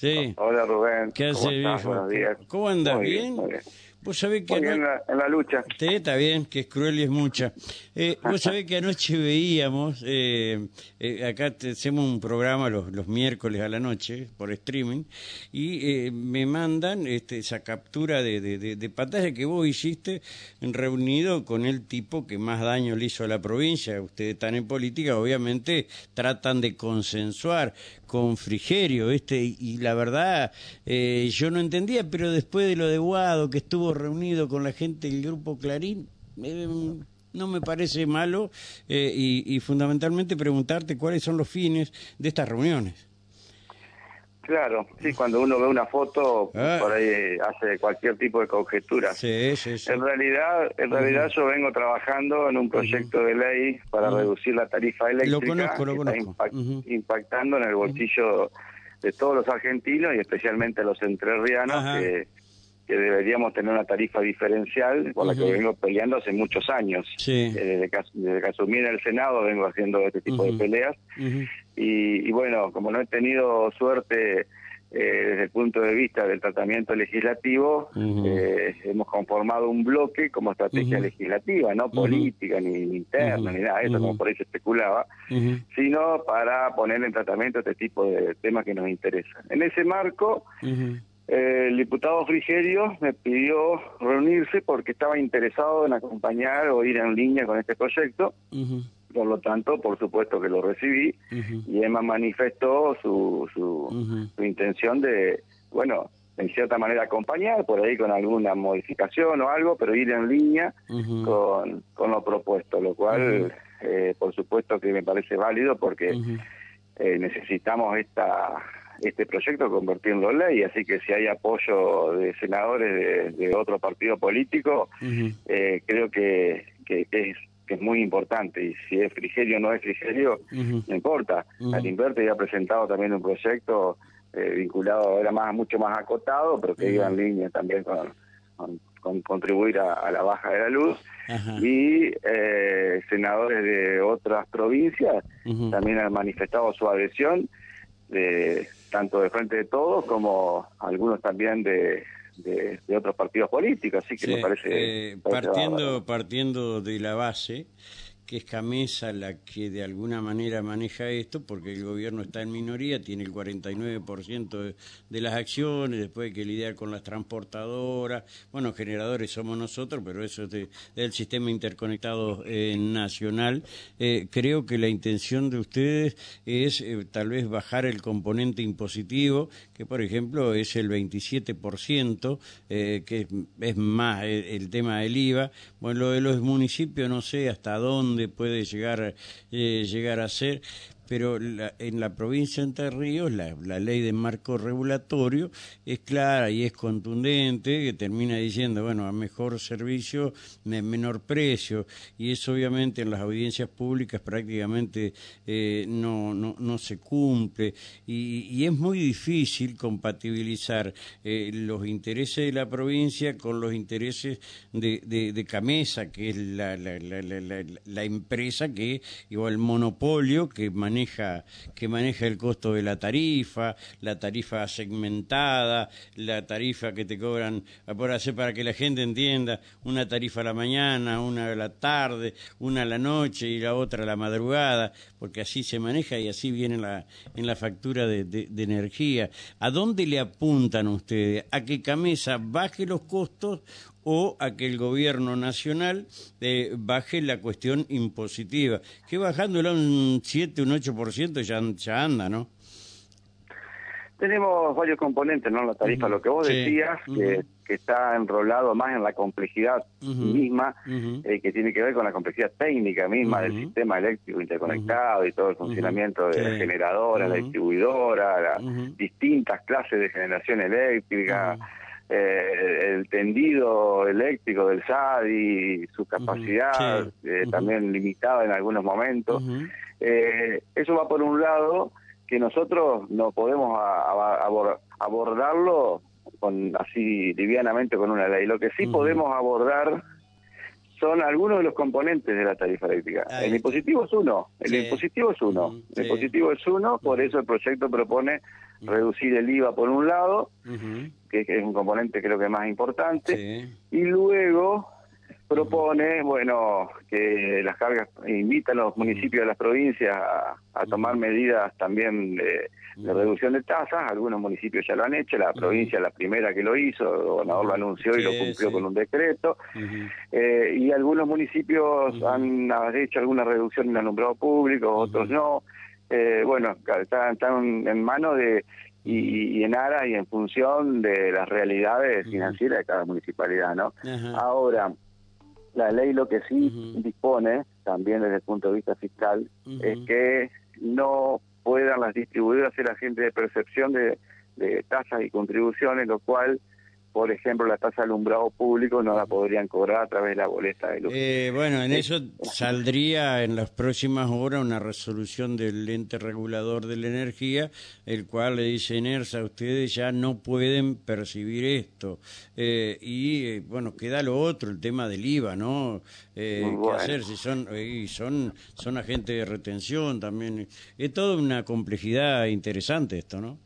Sí. Hola Rubén. ¿Qué hace, viejo? Buenos días. ¿Cómo andas? Muy ¿Bien? Muy bien, Vos sabés que bien, en, la, en la lucha. Está bien, que es cruel y es mucha. Eh, vos sabés que anoche veíamos, eh, eh, acá te- hacemos un programa los, los miércoles a la noche por streaming y eh, me mandan este, esa captura de, de, de- de pantalla que vos hiciste reunido con el tipo que más daño le hizo a la provincia. Ustedes están en política, obviamente tratan de consensuar con Frigerio, este, y, y la verdad yo no entendía, pero después de lo de Guado, que estuvo reunido con la gente del grupo Clarín, eh, no me parece malo eh, y, y fundamentalmente preguntarte cuáles son los fines de estas reuniones. Claro, sí, cuando uno ve una foto, Ah. por ahí hace cualquier tipo de conjetura. Sí, sí, sí. En realidad, en realidad yo vengo trabajando en un proyecto de ley para reducir la tarifa eléctrica conozco, lo que está conozco. impact- Ujú. impactando en el bolsillo de todos los argentinos y especialmente los entrerrianos que, que deberíamos tener una tarifa diferencial por la que vengo peleando hace muchos años. Sí. Eh, desde, que, desde que asumí en el Senado vengo haciendo este tipo de peleas. Y, y bueno, como no he tenido suerte eh, desde el punto de vista del tratamiento legislativo, eh, hemos conformado un bloque como estrategia legislativa, no política, ni, ni interna, ni nada de eso, como por ahí se especulaba, sino para poner en tratamiento este tipo de temas que nos interesan. En ese marco, el diputado Frigerio me pidió reunirse porque estaba interesado en acompañar o ir en línea con este proyecto. Por lo tanto, por supuesto que lo recibí Ujú. y Emma manifestó su, su, su intención de, bueno, en cierta manera acompañar, por ahí con alguna modificación o algo, pero ir en línea con, con lo propuesto, lo cual, eh, por supuesto que me parece válido porque eh, necesitamos esta este proyecto convertirlo en ley, así que si hay apoyo de senadores de, de otro partido político, eh, creo que, es, que es muy importante, y si es frigerio o no es frigerio, no importa. Ujú. Alimberti ya ha presentado también un proyecto eh, vinculado, era más mucho más acotado, pero que iba en línea también con, con, con contribuir a, a la baja de la luz. Y eh, senadores de otras provincias también han manifestado su adhesión, de, tanto de Frente de Todos como algunos también de, de, de otros partidos políticos, así que Sí, me parece... eh, parece partiendo, partiendo de la base que es Camesa la que de alguna manera maneja esto, porque el gobierno está en minoría, tiene el 49% de, de las acciones, después hay que lidiar con las transportadoras, bueno, generadores somos nosotros, pero eso es de- del sistema interconectado eh, nacional. Eh, creo que la intención de ustedes es eh, tal vez bajar el componente impositivo, que por ejemplo es el 27%, eh, que es, más el tema del IVA. Bueno, lo de los municipios no sé hasta dónde puede llegar, eh, llegar a ser, pero la- en la provincia de Entre Ríos la, ley de marco regulatorio es clara y es contundente, que termina diciendo, bueno, a mejor servicio, me- menor precio, y eso obviamente en las audiencias públicas prácticamente eh, no, no, no se cumple, y, es muy difícil compatibilizar eh, los intereses de la provincia con los intereses de, de, de Camesa, que es la, la- la empresa que, o el monopolio que maneja, que maneja el costo de la tarifa, la tarifa segmentada, la tarifa que te cobran, por hacer para que la gente entienda, una tarifa a la mañana, una a la tarde, una a la noche y la otra a la madrugada, porque así se maneja y así viene la, en la factura de energía. ¿A dónde le apuntan ustedes? ¿A que Camesa baje los costos o a que el gobierno nacional eh, baje la cuestión impositiva? Que bajándola un 7, un 8% ya, ya anda, ¿no? Tenemos varios componentes, ¿no? La tarifa, lo que vos Sí. decías, que, está enrolado más en la complejidad misma, eh, que tiene que ver con la complejidad técnica misma del sistema eléctrico interconectado y todo el funcionamiento de la generadora, la distribuidora, las distintas clases de generación eléctrica. Eh, el tendido eléctrico del SADI, su capacidad Sí. eh, también limitada en algunos momentos. Eh, eso va por un lado que nosotros no podemos a- a- abor- abordarlo con así livianamente con una ley. Lo que sí podemos abordar son algunos de los componentes de la tarifa eléctrica. Ahí el impositivo es uno, el Sí. impositivo es uno, el impositivo es uno, por eso el proyecto propone reducir el IVA por un lado, que es un componente creo que más importante, y luego propone, bueno, que las cargas, invita a los municipios de las provincias a, tomar medidas también de, reducción de tasas, algunos municipios ya lo han hecho, la provincia la primera que lo hizo, el gobernador lo anunció y lo cumplió con un decreto, eh, y algunos municipios han hecho alguna reducción en el alumbrado público, otros no, eh, bueno, están, están en manos de y, en aras y en función de las realidades financieras de cada municipalidad, ¿no? Ahora, la ley lo que sí dispone, también desde el punto de vista fiscal, es que no puedan las distribuidoras ser agentes de percepción de, de tasas y contribuciones, lo cual por ejemplo, la tasa de alumbrado público no la podrían cobrar a través de la boleta de luz. Eh, bueno, en eso saldría en las próximas horas una resolución del ente regulador de la energía, el cual le dice, ENERSA, ustedes ya no pueden percibir esto. Eh, y, eh, bueno, queda lo otro, el tema del IVA, ¿no? ¿Qué hacer si son, son, son agentes de retención también? Es toda una complejidad interesante esto, ¿no?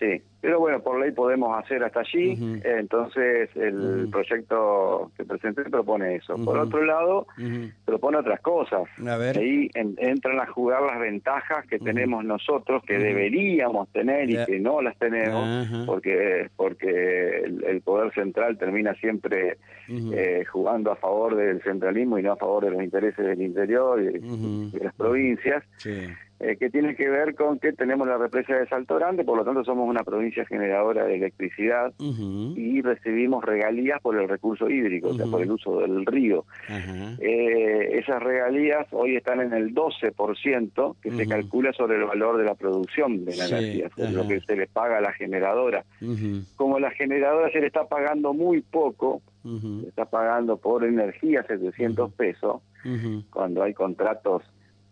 Sí, pero bueno, por ley podemos hacer hasta allí, entonces el proyecto que presenté propone eso. Por otro lado, propone otras cosas. Ahí entran a jugar las ventajas que tenemos nosotros, que deberíamos tener y que no las tenemos, porque porque el, poder central termina siempre eh, jugando a favor del centralismo y no a favor de los intereses del interior y de las provincias. Sí. Eh, que tiene que ver con que tenemos la represa de Salto Grande, por lo tanto somos una provincia generadora de electricidad y recibimos regalías por el recurso hídrico, o sea, por el uso del río. Eh, esas regalías hoy están en el 12% que se calcula sobre el valor de la producción de la energía, lo que se le paga a la generadora. Como la generadora se le está pagando muy poco, se está pagando por energía 700 pesos, cuando hay contratos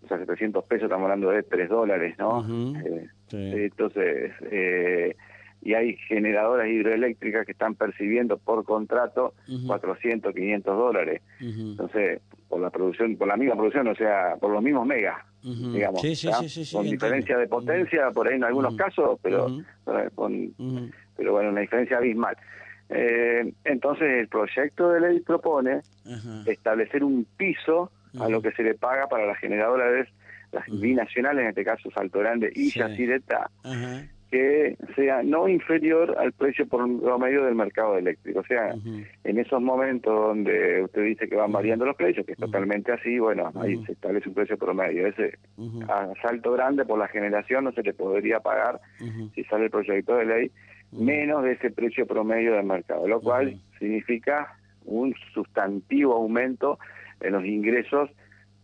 o sea, 700 pesos, estamos hablando de 3 dólares, ¿no? Eh, entonces, eh, y hay generadoras hidroeléctricas que están percibiendo por contrato 400, 500 dólares. Entonces, por la producción, por la misma producción, o sea, por los mismos megas, digamos, con diferencia de potencia, por ahí en algunos casos, pero, con, pero bueno, una diferencia abismal. Eh, entonces, el proyecto de ley propone establecer un piso a lo que se le paga para las generadoras, las binacionales, en este caso Salto Grande y sí. que sea no inferior al precio por medio del mercado eléctrico. O sea, en esos momentos donde usted dice que van variando los precios, que es totalmente así, bueno, ahí se establece un precio promedio. Ese a salto grande por la generación no se le podría pagar, si sale el proyecto de ley, menos de ese precio promedio del mercado, lo cual significa un sustantivo aumento en los ingresos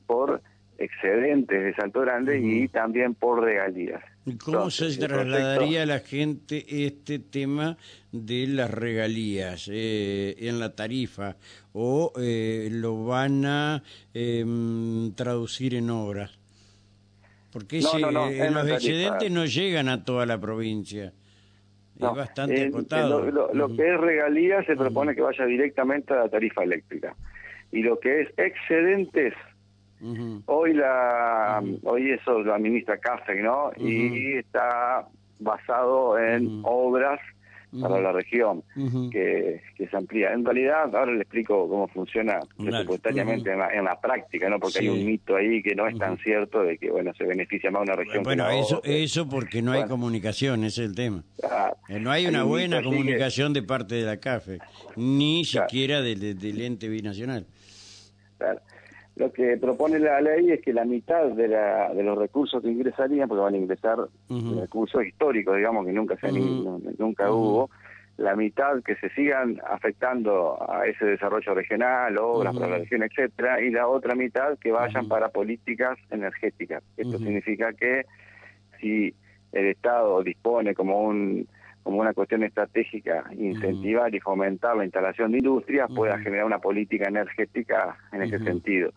por excedentes de Salto Grande y también por regalías. ¿Y cómo se trasladaría a la gente este tema de las regalías eh, en la tarifa o eh, lo van a em, traducir en obras? Porque eh, los excedentes no llegan a toda la provincia. es bastante acotado. lo, que es regalías se propone que vaya directamente a la tarifa eléctrica y lo que es excedentes. Hoy la hoy eso lo administra CAFE no y está basado en obras para la región que, que, se amplía. En realidad, ahora le explico cómo funciona presupuestariamente en, la, práctica, ¿no? Porque hay un mito ahí que no es tan cierto de que, bueno, se beneficia más una región bueno, eso, eso porque no hay comunicación, ese es el tema. Eh, no hay una buena comunicación de parte de la CAFE, ni siquiera del, del ente binacional. Lo que propone la ley es que la mitad de, la, de los recursos que ingresarían, porque van a ingresar recursos históricos, digamos, que nunca, se nunca hubo, la mitad que se sigan afectando a ese desarrollo regional, obras para la región, etcétera, y la otra mitad que vayan para políticas energéticas. Esto significa que si el Estado dispone como un como una cuestión estratégica incentivar y fomentar la instalación de industrias pueda generar una política energética en ese sentido.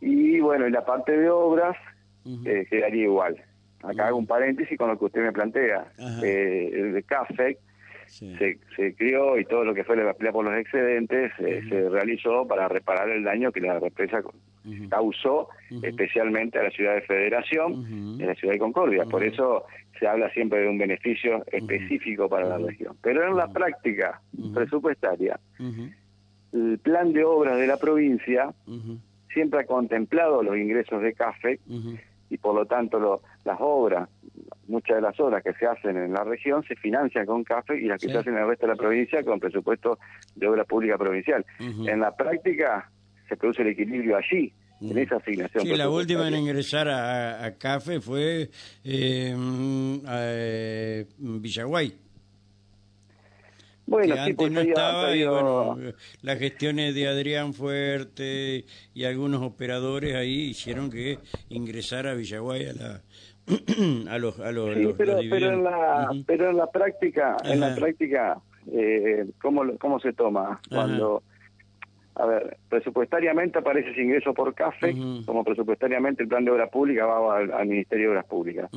Y bueno, en la parte de obras eh, quedaría igual. Acá hago un paréntesis con lo que usted me plantea. Eh, el de CAFEC se, se crió y todo lo que fue la pelea por los excedentes eh, se realizó para reparar el daño que la represa causó especialmente a la ciudad de Federación y a la ciudad de Concordia. Por eso se habla siempre de un beneficio específico para la región. Pero en la práctica presupuestaria, el plan de obras de la provincia siempre ha contemplado los ingresos de CAFE y por lo tanto las obras, muchas de las obras que se hacen en la región se financian con CAFE y las que se hacen en el resto de la provincia con presupuesto de obra pública provincial. En la práctica se produce el equilibrio allí, en esa asignación. Sí, la última en ingresar a, CAFE fue eh, eh, Villaguay. Bueno, sí, pues no estaba y bueno, las gestiones de Adrián Fuerte y algunos operadores ahí hicieron que ingresara a Villaguay a la a los a los, sí, pero, pero en la pero en la práctica en la práctica eh, cómo cómo se toma cuando a ver, presupuestariamente aparece ese ingreso por CAFE, como presupuestariamente el plan de obras públicas va al, Ministerio de Obras Públicas.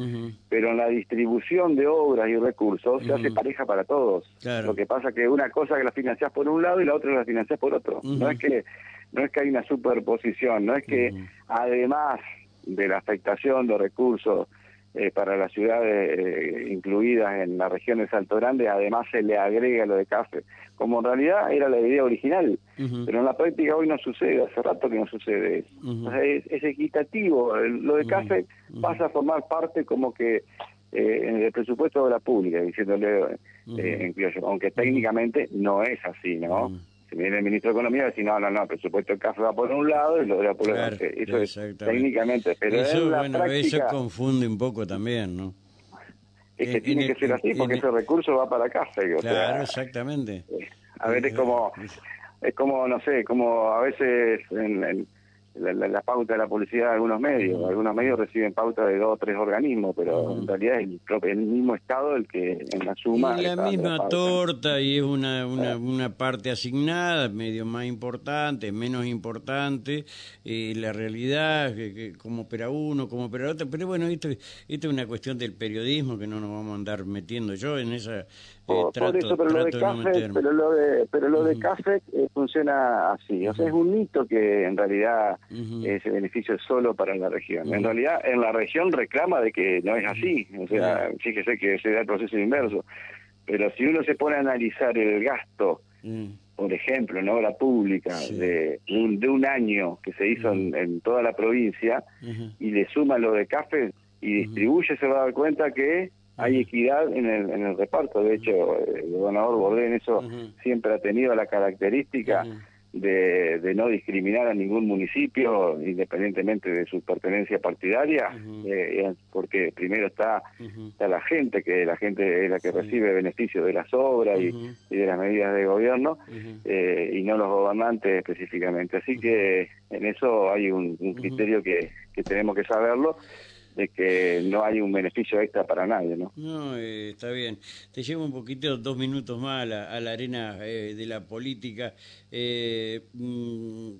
Pero en la distribución de obras y recursos se hace pareja para todos. Lo que pasa que una cosa que la financiás por un lado y la otra la financiás por otro. No es que no es que hay una superposición, no es que además de la afectación de recursos eh, para las ciudades eh, incluidas en la región de Salto Grande, además se le agrega lo de CAFE, como en realidad era la idea original, pero en la práctica hoy no sucede, hace rato que no sucede eso. es, equitativo, lo de CAFE pasa a formar parte como que eh, en el presupuesto de la pública, diciéndole, eh, aunque técnicamente no es así, ¿no? Viene el ministro de Economía y decir, no, no, no, el presupuesto del CAFE va por un lado y lo de la por otro. eso es técnicamente, pero eso, en la bueno, práctica, eso confunde un poco también, ¿no? Es que tiene que ser así, porque ese recurso va para CAFE. claro, exactamente. A ver, es como, es como, no sé, como a veces en la, pauta de la publicidad de algunos medios. Algunos medios reciben pauta de dos o tres organismos, pero en realidad es el, mismo Estado el que en la suma... Y la misma torta y es una, una, una, parte asignada, medio más importante, menos importante, y la realidad, que, como opera uno, como opera otro, pero bueno, esto, esto es una cuestión del periodismo que no nos vamos a andar metiendo. Yo en esa por, eso, pero lo de café, pero lo de, pero lo de café eh, funciona así. O sea, es un mito que en realidad ese beneficio es solo para la región. En realidad, en la región reclama de que no es así. O sea, fíjese que se da el proceso inverso. Pero si uno se pone a analizar el gasto, por ejemplo, en obra pública, de, un, de un año que se hizo en, toda la provincia, y le suma lo de café y distribuye, se va a dar cuenta que hay equidad en el, en el reparto. De hecho, el gobernador Bordén eso siempre ha tenido la característica de, de, no discriminar a ningún municipio independientemente de su pertenencia partidaria, eh, eh, porque primero está, está, la gente, que la gente es la que recibe beneficios de las obras y, de las medidas de gobierno, eh, y no los gobernantes específicamente. Así que en eso hay un, un criterio que, que tenemos que saberlo de que no hay un beneficio extra para nadie, ¿no? No, eh, está bien. Te llevo un poquito, dos minutos más a la, arena eh, de la política. Eh, mm,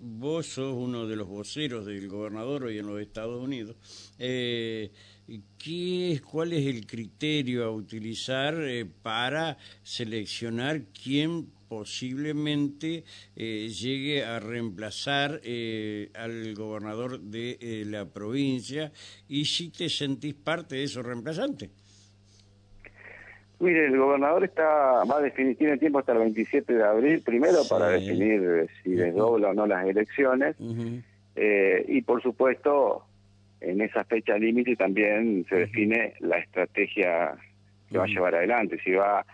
vos sos uno de los voceros del gobernador hoy en los Estados Unidos. ¿qué es, ¿Cuál es el criterio a utilizar para seleccionar quién posiblemente eh, llegue a reemplazar eh, al gobernador de eh, la provincia y si te sentís parte de esos reemplazantes. Mire, el gobernador está va a definir, tiene tiempo hasta el 27 de abril, primero para definir si desdobla o no las elecciones, y por supuesto, en esa fecha límite también se define la estrategia que va a llevar adelante, si va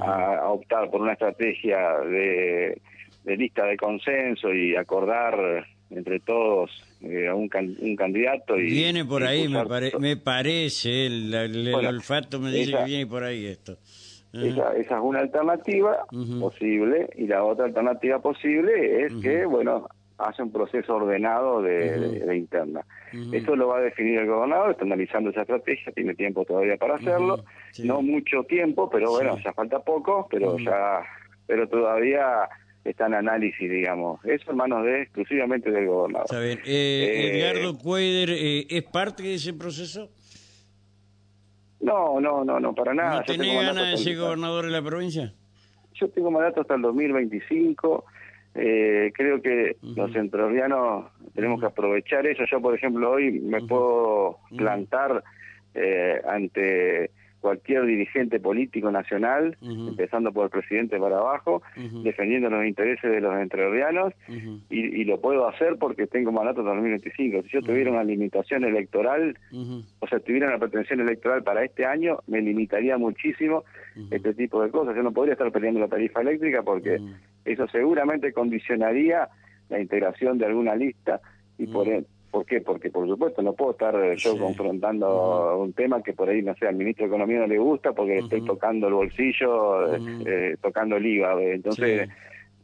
a, optar por una estrategia de, lista de consenso y acordar entre todos eh, a un, un, candidato. y Viene por ahí, me, me, parece, el, olfato me dice que viene por ahí esto. Esa, esa, es una alternativa posible y la otra alternativa posible es que, bueno, hace un proceso ordenado de, interna. Eso lo va a definir el gobernador, está analizando esa estrategia, tiene tiempo todavía para hacerlo, no mucho tiempo, pero bueno, ya falta poco, pero ya, pero todavía está en análisis, digamos. Eso en manos de exclusivamente del gobernador. Está bien. Eh, eh, Edgardo Cueder, eh, ¿es parte de ese proceso? No, no, no, no, para nada. ¿No tenés ganas de ser gobernador de la provincia? Yo tengo mandato hasta el 2025 eh, creo que los entrerrianos tenemos que aprovechar eso. Yo, por ejemplo, hoy me puedo plantar eh, ante cualquier dirigente político nacional, empezando por el presidente para abajo, defendiendo los intereses de los entrerrianos, y, lo puedo hacer porque tengo mandato hasta 2025. Si yo tuviera una limitación electoral, o sea, tuviera una pretensión electoral para este año, me limitaría muchísimo este tipo de cosas. Yo no podría estar peleando la tarifa eléctrica porque eso seguramente condicionaría la integración de alguna lista y por, ¿Por qué? Porque, por supuesto, no puedo estar eh, yo confrontando un tema que por ahí, no sé, al ministro de Economía no le gusta porque estoy tocando el bolsillo, eh, tocando el IVA. Entonces,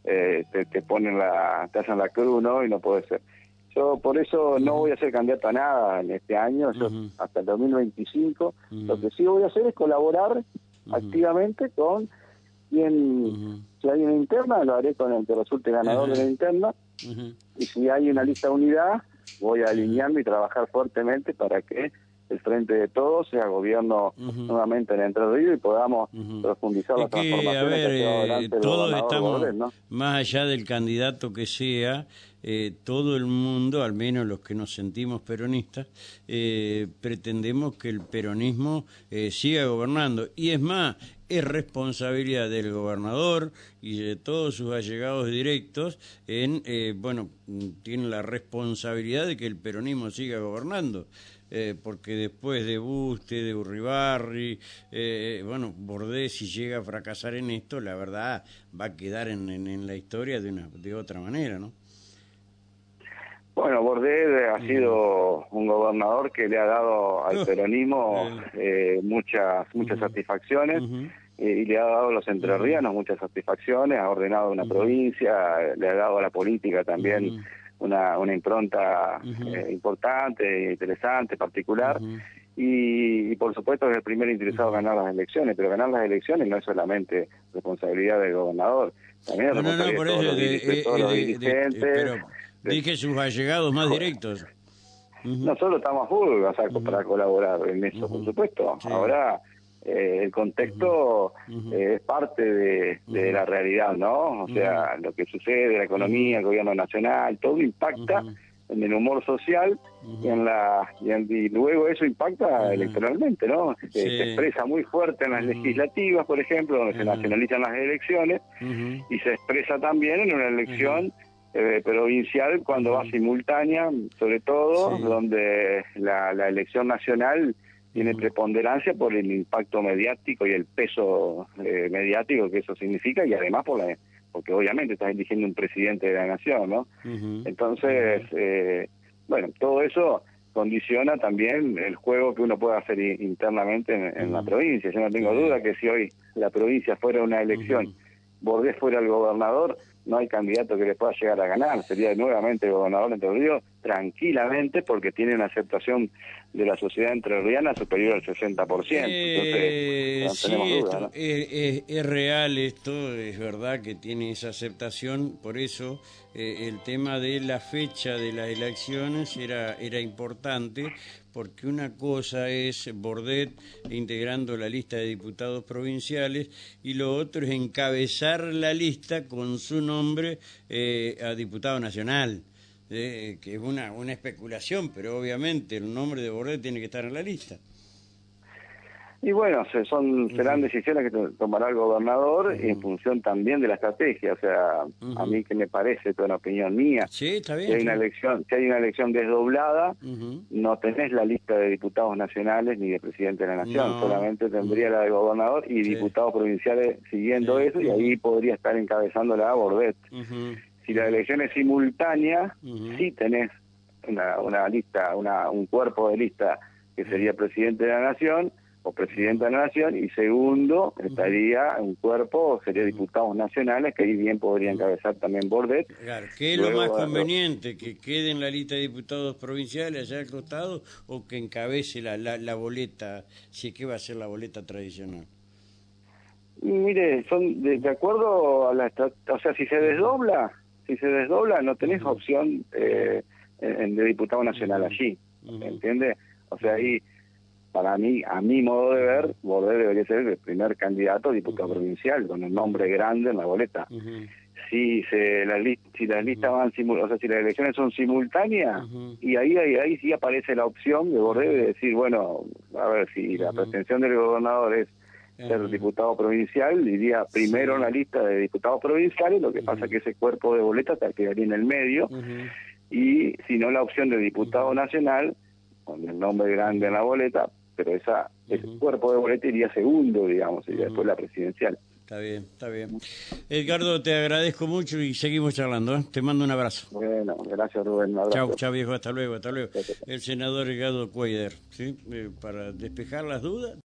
eh, te, ponen la, te hacen la cruz, ¿no? Y no puede ser. Yo por eso no voy a ser candidato a nada en este año, hasta el 2025. Lo que sí voy a hacer es colaborar activamente con quien, si hay una interna, lo haré con el que resulte ganador de la interna. Y si hay una lista de unidad, voy a alinearme y trabajar fuertemente para que el frente de todos sea gobierno nuevamente en Entre Ríos y podamos profundizar la transformación que, eh, todos estamos más allá del candidato que sea eh, todo el mundo al menos los que nos sentimos peronistas eh, pretendemos que el peronismo siga gobernando. Y es más es responsabilidad del gobernador y de todos sus allegados directos en, eh, bueno, tienen la responsabilidad de que el peronismo siga gobernando. Eh, porque después de Buste, de Urribarri, eh, bueno, Bordés si llega a fracasar en esto, la verdad va a quedar en, en, la historia de una de otra manera, ¿no? Bueno, Bordés ha sido un gobernador que le ha dado al peronismo muchas muchas satisfacciones y le ha dado a los entrerrianos muchas satisfacciones, ha ordenado una provincia, le ha dado a la política también una, una impronta eh, importante, interesante, particular. Y, por supuesto es el primer interesado en ganar las elecciones, pero ganar las elecciones no es solamente responsabilidad del gobernador, también es responsabilidad de, todos, los, dirigentes. Dije sus allegados más directos. Nosotros estamos a full para colaborar en eso, por supuesto. Ahora eh, el contexto eh, es parte de, la realidad, ¿no? O sea, lo que sucede, la economía, el gobierno nacional, todo impacta en el humor social y en la y, luego eso impacta electoralmente, ¿no? Se expresa muy fuerte en las legislativas, por ejemplo, donde se nacionalizan las elecciones y se expresa también en una elección eh, provincial cuando va simultánea, sobre todo, donde la, la elección nacional tiene preponderancia por el impacto mediático y el peso eh, mediático que eso significa y además por la, porque obviamente estás eligiendo un presidente de la nación, ¿no? Entonces, eh, bueno, todo eso condiciona también el juego que uno puede hacer internamente en, la provincia. Yo no tengo duda que si hoy la provincia fuera una elección, Bordés fuera el gobernador, no hay candidato que le pueda llegar a ganar. Sería nuevamente el gobernador de Entre Ríos tranquilamente porque tiene una aceptación de la sociedad entrerriana superior al 60%. Eh, sí, esto, es, real esto, es verdad que tiene esa aceptación, por eso eh, el tema de la fecha de las elecciones era, era importante, porque una cosa es Bordet integrando la lista de diputados provinciales y lo otro es encabezar la lista con su nombre eh, a diputado nacional. Eh, que es una, una especulación, pero obviamente el nombre de Bordet tiene que estar en la lista. Y bueno, son serán decisiones que tomará el gobernador en función también de la estrategia. O sea, a mí que me parece, toda una opinión mía, sí, está bien, si hay una elección, si hay una elección desdoblada, no tenés la lista de diputados nacionales ni de presidente de la nación, solamente tendría la de gobernador y diputados provinciales siguiendo eso y ahí podría estar encabezando la Bordet. Si la elección es simultánea, sí tenés una, una lista, una, un cuerpo de lista que sería presidente de la nación o presidente de la nación y segundo estaría un cuerpo, sería diputados nacionales que ahí bien podría encabezar también Bordet. Claro, ¿qué es lo más conveniente? ¿Que quede en la lista de diputados provinciales allá al costado o que encabece la, la, la boleta, si que va a ser la boleta tradicional? Mire, son de, acuerdo a la... O sea, si se desdobla, si se desdobla no tenés opción eh, de diputado nacional allí, ¿entiende? O sea, ahí para mí, a mi modo de ver, Bordet debería ser el primer candidato a diputado provincial, con un nombre grande en la boleta. si se la si las listas van o sea si las elecciones son simultáneas y ahí, ahí ahí sí aparece la opción de Borrell de decir bueno a ver si la pretensión del gobernador es ser diputado provincial iría primero en la lista de diputados provinciales lo que pasa que ese cuerpo de boletas quedaría en el medio y si no la opción de diputado nacional con el nombre grande en la boleta pero esa ese cuerpo de boleta iría segundo digamos y después la presidencial Está bien, está bien. Edgardo, te agradezco mucho y seguimos charlando. ¿eh? Te mando un abrazo. Bueno, gracias Rubén. Chao, chao viejo, hasta luego, hasta luego. El senador Edgardo Cuader, ¿sí? Eh, para despejar las dudas.